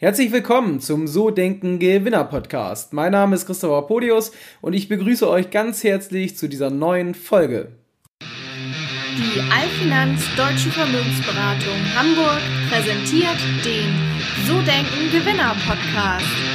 Herzlich willkommen zum So Denken Gewinner Podcast. Mein Name ist Christopher Podius und ich begrüße euch ganz herzlich zu dieser neuen Folge. Die Allfinanz Deutsche Vermögensberatung Hamburg präsentiert den So Denken Gewinner Podcast.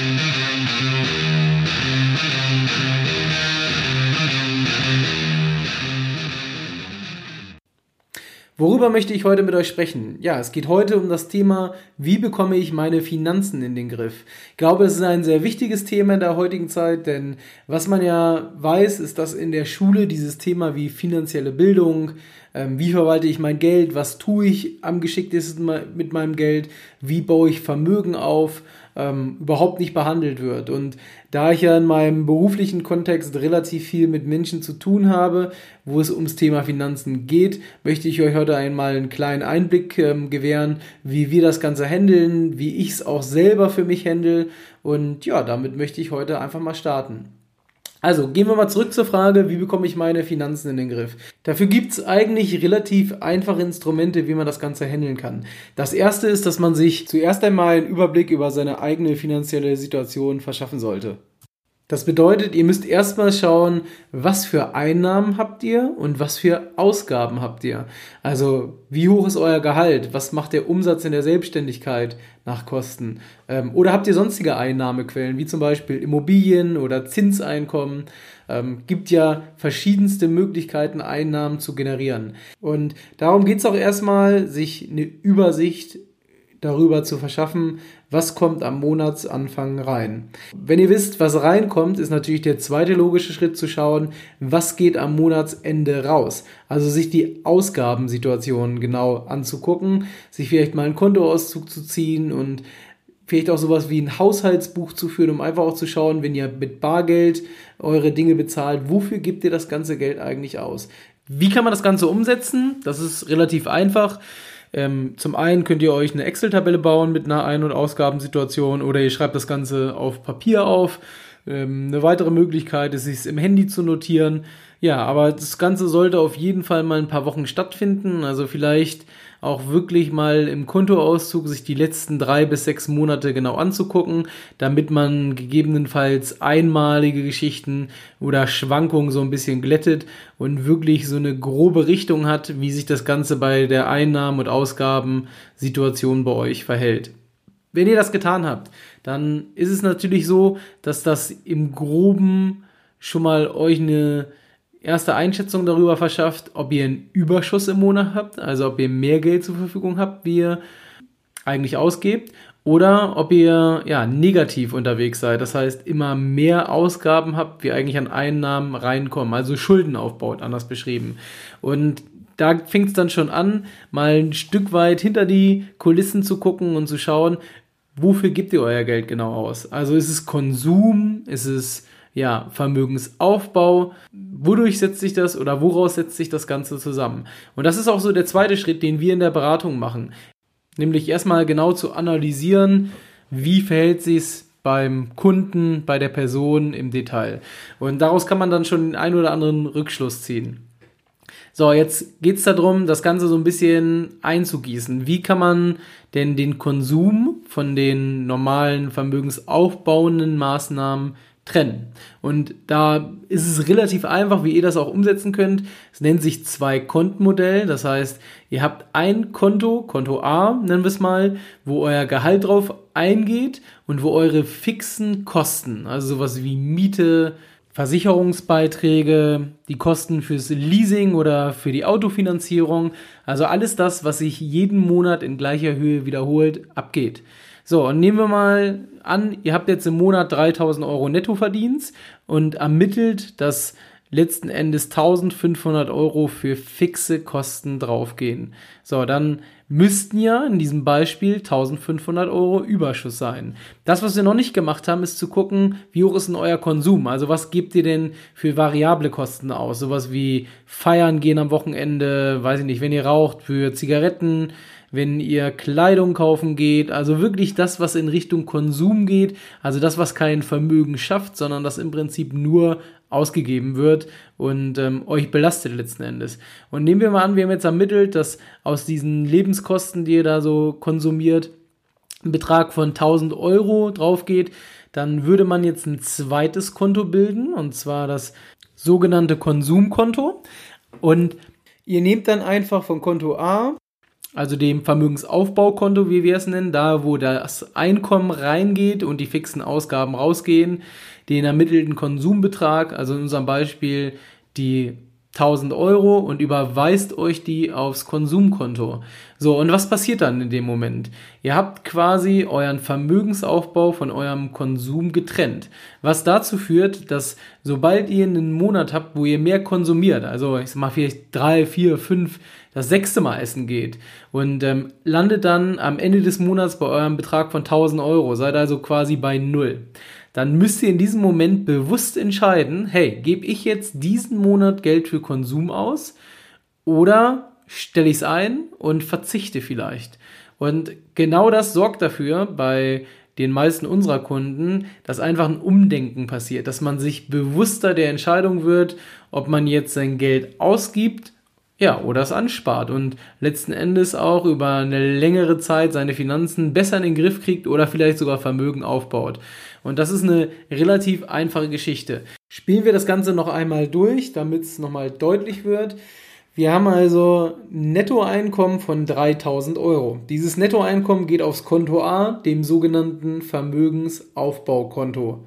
Worüber möchte ich heute mit euch sprechen? Ja, es geht heute um das Thema, wie bekomme ich meine Finanzen in den Griff? Ich glaube, es ist ein sehr wichtiges Thema in der heutigen Zeit, denn was man ja weiß, ist, dass in der Schule dieses Thema wie finanzielle Bildung, ähm, wie verwalte ich mein Geld, was tue ich am geschicktesten mit meinem Geld, wie baue ich Vermögen auf, ähm, überhaupt nicht behandelt wird. Und da ich ja in meinem beruflichen Kontext relativ viel mit Menschen zu tun habe, wo es ums Thema Finanzen geht, möchte ich euch heute einmal einen kleinen Einblick ähm, gewähren, wie wir das Ganze handeln, wie ich es auch selber für mich handle. Und ja, damit möchte ich heute einfach mal starten. Also gehen wir mal zurück zur Frage, wie bekomme ich meine Finanzen in den Griff? Dafür gibt es eigentlich relativ einfache Instrumente, wie man das Ganze handeln kann. Das erste ist, dass man sich zuerst einmal einen Überblick über seine eigene finanzielle Situation verschaffen sollte. Das bedeutet, ihr müsst erstmal schauen, was für Einnahmen habt ihr und was für Ausgaben habt ihr. Also, wie hoch ist euer Gehalt? Was macht der Umsatz in der Selbstständigkeit nach Kosten? Ähm, oder habt ihr sonstige Einnahmequellen, wie zum Beispiel Immobilien oder Zinseinkommen? Ähm, gibt ja verschiedenste Möglichkeiten, Einnahmen zu generieren. Und darum geht es auch erstmal, sich eine Übersicht darüber zu verschaffen, was kommt am Monatsanfang rein. Wenn ihr wisst, was reinkommt, ist natürlich der zweite logische Schritt zu schauen, was geht am Monatsende raus. Also sich die Ausgabensituation genau anzugucken, sich vielleicht mal einen Kontoauszug zu ziehen und vielleicht auch sowas wie ein Haushaltsbuch zu führen, um einfach auch zu schauen, wenn ihr mit Bargeld eure Dinge bezahlt, wofür gebt ihr das ganze Geld eigentlich aus? Wie kann man das Ganze umsetzen? Das ist relativ einfach. Ähm, zum einen könnt ihr euch eine Excel-Tabelle bauen mit einer Ein- und Ausgabensituation oder ihr schreibt das Ganze auf Papier auf. Ähm, eine weitere Möglichkeit ist, es im Handy zu notieren. Ja, aber das Ganze sollte auf jeden Fall mal ein paar Wochen stattfinden. Also vielleicht auch wirklich mal im Kontoauszug sich die letzten drei bis sechs Monate genau anzugucken, damit man gegebenenfalls einmalige Geschichten oder Schwankungen so ein bisschen glättet und wirklich so eine grobe Richtung hat, wie sich das Ganze bei der Einnahmen- und Ausgabensituation bei euch verhält. Wenn ihr das getan habt, dann ist es natürlich so, dass das im groben schon mal euch eine erste Einschätzung darüber verschafft, ob ihr einen Überschuss im Monat habt, also ob ihr mehr Geld zur Verfügung habt, wie ihr eigentlich ausgebt, oder ob ihr ja negativ unterwegs seid, das heißt immer mehr Ausgaben habt, wie eigentlich an Einnahmen reinkommen, also Schulden aufbaut, anders beschrieben. Und da fängt es dann schon an, mal ein Stück weit hinter die Kulissen zu gucken und zu schauen, wofür gebt ihr euer Geld genau aus? Also ist es Konsum, ist es ja, Vermögensaufbau. Wodurch setzt sich das oder woraus setzt sich das Ganze zusammen? Und das ist auch so der zweite Schritt, den wir in der Beratung machen. Nämlich erstmal genau zu analysieren, wie verhält sich es beim Kunden, bei der Person im Detail. Und daraus kann man dann schon den einen oder anderen Rückschluss ziehen. So, jetzt geht es darum, das Ganze so ein bisschen einzugießen. Wie kann man denn den Konsum von den normalen vermögensaufbauenden Maßnahmen trennen. Und da ist es relativ einfach, wie ihr das auch umsetzen könnt. Es nennt sich Zwei-Konten-Modell. Das heißt, ihr habt ein Konto, Konto A, nennen wir es mal, wo euer Gehalt drauf eingeht und wo eure fixen Kosten, also sowas wie Miete, Versicherungsbeiträge, die Kosten fürs Leasing oder für die Autofinanzierung, also alles das, was sich jeden Monat in gleicher Höhe wiederholt, abgeht. So, und nehmen wir mal an, ihr habt jetzt im Monat 3000 Euro Nettoverdienst und ermittelt, dass letzten Endes 1500 Euro für fixe Kosten draufgehen. So, dann müssten ja in diesem Beispiel 1500 Euro Überschuss sein. Das, was wir noch nicht gemacht haben, ist zu gucken, wie hoch ist denn euer Konsum? Also was gebt ihr denn für variable Kosten aus? Sowas wie feiern gehen am Wochenende, weiß ich nicht, wenn ihr raucht, für Zigaretten, wenn ihr Kleidung kaufen geht, also wirklich das, was in Richtung Konsum geht, also das, was kein Vermögen schafft, sondern das im Prinzip nur ausgegeben wird und ähm, euch belastet letzten Endes. Und nehmen wir mal an, wir haben jetzt ermittelt, dass aus diesen Lebenskosten, die ihr da so konsumiert, ein Betrag von 1000 Euro drauf geht, dann würde man jetzt ein zweites Konto bilden, und zwar das sogenannte Konsumkonto. Und ihr nehmt dann einfach von Konto A, also dem Vermögensaufbaukonto, wie wir es nennen, da wo das Einkommen reingeht und die fixen Ausgaben rausgehen, den ermittelten Konsumbetrag, also in unserem Beispiel die 1000 Euro und überweist euch die aufs Konsumkonto. So, und was passiert dann in dem Moment? Ihr habt quasi euren Vermögensaufbau von eurem Konsum getrennt. Was dazu führt, dass sobald ihr einen Monat habt, wo ihr mehr konsumiert, also ich sag mal vielleicht drei, vier, fünf, das sechste Mal essen geht und ähm, landet dann am Ende des Monats bei eurem Betrag von 1000 Euro, seid also quasi bei Null dann müsst ihr in diesem Moment bewusst entscheiden, hey, gebe ich jetzt diesen Monat Geld für Konsum aus oder stelle ich es ein und verzichte vielleicht. Und genau das sorgt dafür bei den meisten unserer Kunden, dass einfach ein Umdenken passiert, dass man sich bewusster der Entscheidung wird, ob man jetzt sein Geld ausgibt ja, oder es anspart und letzten Endes auch über eine längere Zeit seine Finanzen besser in den Griff kriegt oder vielleicht sogar Vermögen aufbaut. Und das ist eine relativ einfache Geschichte. Spielen wir das Ganze noch einmal durch, damit es nochmal deutlich wird. Wir haben also Nettoeinkommen von 3000 Euro. Dieses Nettoeinkommen geht aufs Konto A, dem sogenannten Vermögensaufbaukonto.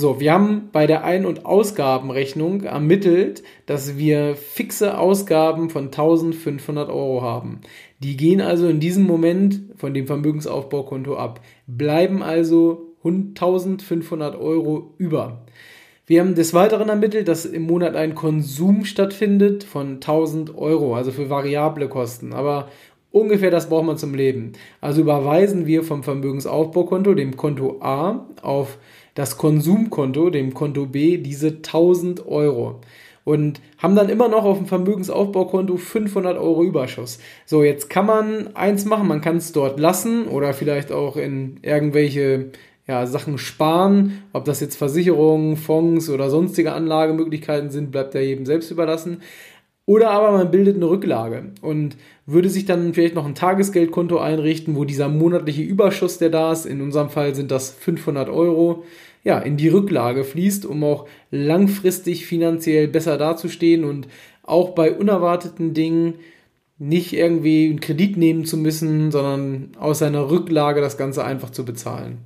So, wir haben bei der Ein- und Ausgabenrechnung ermittelt, dass wir fixe Ausgaben von 1500 Euro haben. Die gehen also in diesem Moment von dem Vermögensaufbaukonto ab, bleiben also 1500 Euro über. Wir haben des Weiteren ermittelt, dass im Monat ein Konsum stattfindet von 1000 Euro, also für variable Kosten. Aber ungefähr das braucht man zum Leben. Also überweisen wir vom Vermögensaufbaukonto, dem Konto A, auf das Konsumkonto, dem Konto B, diese 1000 Euro und haben dann immer noch auf dem Vermögensaufbaukonto 500 Euro Überschuss. So, jetzt kann man eins machen, man kann es dort lassen oder vielleicht auch in irgendwelche ja, Sachen sparen. Ob das jetzt Versicherungen, Fonds oder sonstige Anlagemöglichkeiten sind, bleibt ja jedem selbst überlassen. Oder aber man bildet eine Rücklage und würde sich dann vielleicht noch ein Tagesgeldkonto einrichten, wo dieser monatliche Überschuss, der da ist, in unserem Fall sind das 500 Euro, ja, in die Rücklage fließt, um auch langfristig finanziell besser dazustehen und auch bei unerwarteten Dingen nicht irgendwie einen Kredit nehmen zu müssen, sondern aus seiner Rücklage das Ganze einfach zu bezahlen.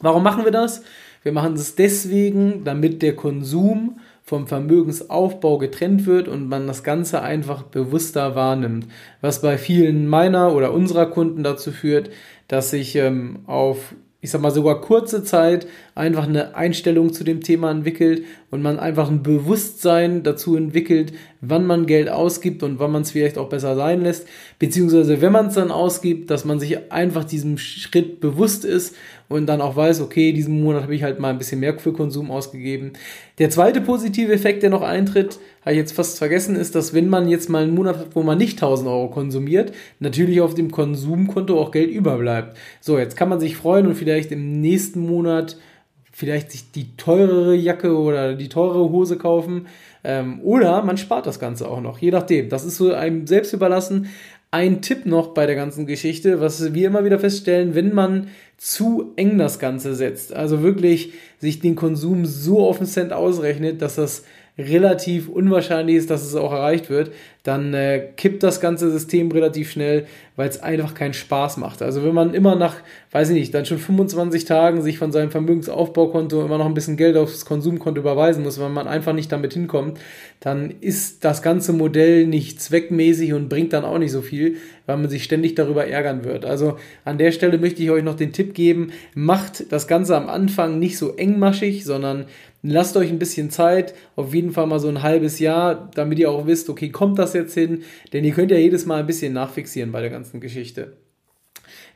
Warum machen wir das? Wir machen es deswegen, damit der Konsum vom Vermögensaufbau getrennt wird und man das Ganze einfach bewusster wahrnimmt. Was bei vielen meiner oder unserer Kunden dazu führt, dass sich ähm, auf ich sag mal sogar kurze Zeit einfach eine Einstellung zu dem Thema entwickelt und man einfach ein Bewusstsein dazu entwickelt, wann man Geld ausgibt und wann man es vielleicht auch besser sein lässt, beziehungsweise wenn man es dann ausgibt, dass man sich einfach diesem Schritt bewusst ist und dann auch weiß, okay, diesen Monat habe ich halt mal ein bisschen mehr für Konsum ausgegeben. Der zweite positive Effekt, der noch eintritt, habe ich jetzt fast vergessen, ist, dass wenn man jetzt mal einen Monat hat, wo man nicht 1000 Euro konsumiert, natürlich auf dem Konsumkonto auch Geld überbleibt. So, jetzt kann man sich freuen und vielleicht im nächsten Monat vielleicht sich die teurere Jacke oder die teurere Hose kaufen. Ähm, oder man spart das Ganze auch noch, je nachdem. Das ist so einem selbst überlassen. Ein Tipp noch bei der ganzen Geschichte, was wir immer wieder feststellen, wenn man zu eng das Ganze setzt, also wirklich sich den Konsum so auf den Cent ausrechnet, dass das relativ unwahrscheinlich ist, dass es auch erreicht wird, dann äh, kippt das ganze System relativ schnell, weil es einfach keinen Spaß macht. Also wenn man immer nach, weiß ich nicht, dann schon 25 Tagen sich von seinem Vermögensaufbaukonto immer noch ein bisschen Geld aufs Konsumkonto überweisen muss, weil man einfach nicht damit hinkommt, dann ist das ganze Modell nicht zweckmäßig und bringt dann auch nicht so viel, weil man sich ständig darüber ärgern wird. Also an der Stelle möchte ich euch noch den Tipp geben, macht das Ganze am Anfang nicht so engmaschig, sondern lasst euch ein bisschen Zeit, auf jeden Fall mal so ein halbes Jahr, damit ihr auch wisst, okay, kommt das jetzt hin? Denn ihr könnt ja jedes Mal ein bisschen nachfixieren bei der ganzen Geschichte.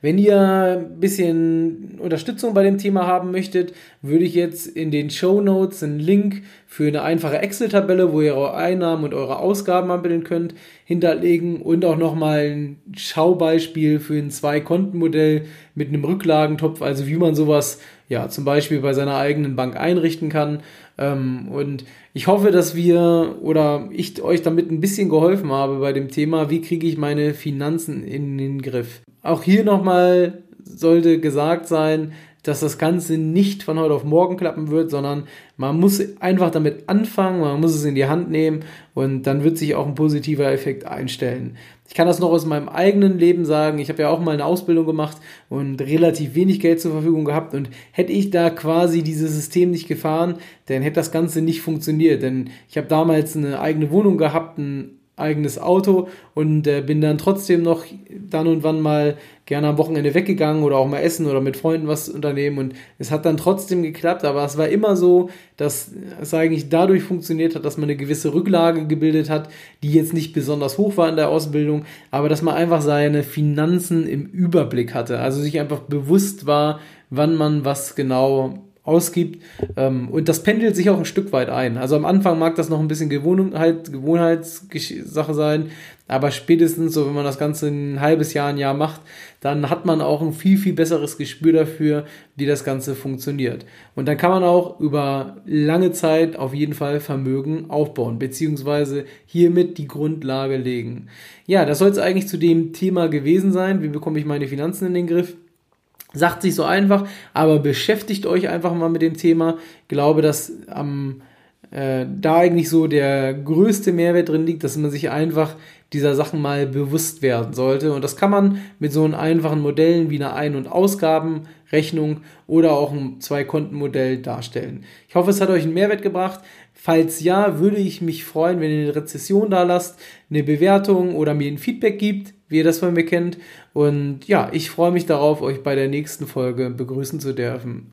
Wenn ihr ein bisschen Unterstützung bei dem Thema haben möchtet, würde ich jetzt in den Show Notes einen Link für eine einfache Excel-Tabelle, wo ihr eure Einnahmen und eure Ausgaben abbilden könnt, hinterlegen und auch nochmal ein Schaubeispiel für ein Zwei-Konten-Modell mit einem Rücklagentopf, also wie man sowas ja zum Beispiel bei seiner eigenen Bank einrichten kann. Ähm, und ich hoffe, dass wir oder ich euch damit ein bisschen geholfen habe bei dem Thema, wie kriege ich meine Finanzen in den Griff. Auch hier nochmal sollte gesagt sein, dass das Ganze nicht von heute auf morgen klappen wird, sondern man muss einfach damit anfangen, man muss es in die Hand nehmen und dann wird sich auch ein positiver Effekt einstellen. Ich kann das noch aus meinem eigenen Leben sagen. Ich habe ja auch mal eine Ausbildung gemacht und relativ wenig Geld zur Verfügung gehabt und hätte ich da quasi dieses System nicht gefahren, dann hätte das Ganze nicht funktioniert, denn ich habe damals eine eigene Wohnung gehabt, ein eigenes Auto und äh, bin dann trotzdem noch dann und wann mal gerne am Wochenende weggegangen oder auch mal essen oder mit Freunden was unternehmen und es hat dann trotzdem geklappt, aber es war immer so, dass es eigentlich dadurch funktioniert hat, dass man eine gewisse Rücklage gebildet hat, die jetzt nicht besonders hoch war in der Ausbildung, aber dass man einfach seine Finanzen im Überblick hatte, also sich einfach bewusst war, wann man was genau ausgibt. Ähm, und das pendelt sich auch ein Stück weit ein. Also am Anfang mag das noch ein bisschen Gewohnheit, Gewohnheitssache sein, aber spätestens so, wenn man das Ganze ein halbes Jahr, ein Jahr macht, dann hat man auch ein viel, viel besseres Gespür dafür, wie das Ganze funktioniert. Und dann kann man auch über lange Zeit auf jeden Fall Vermögen aufbauen, beziehungsweise hiermit die Grundlage legen. Ja, das soll es eigentlich zu dem Thema gewesen sein. Wie bekomme ich meine Finanzen in den Griff? Sagt sich so einfach, aber beschäftigt euch einfach mal mit dem Thema. Ich glaube, dass am äh, da eigentlich so der größte Mehrwert drin liegt, dass man sich einfach dieser Sachen mal bewusst werden sollte. Und das kann man mit so einfachen Modellen wie einer Ein- und Ausgabenrechnung oder auch ein Zwei-Konten-Modell darstellen. Ich hoffe, es hat euch einen Mehrwert gebracht. Falls ja, würde ich mich freuen, wenn ihr eine Rezession da lasst, eine Bewertung oder mir ein Feedback gibt, wie ihr das von mir kennt. Und ja, ich freue mich darauf, euch bei der nächsten Folge begrüßen zu dürfen.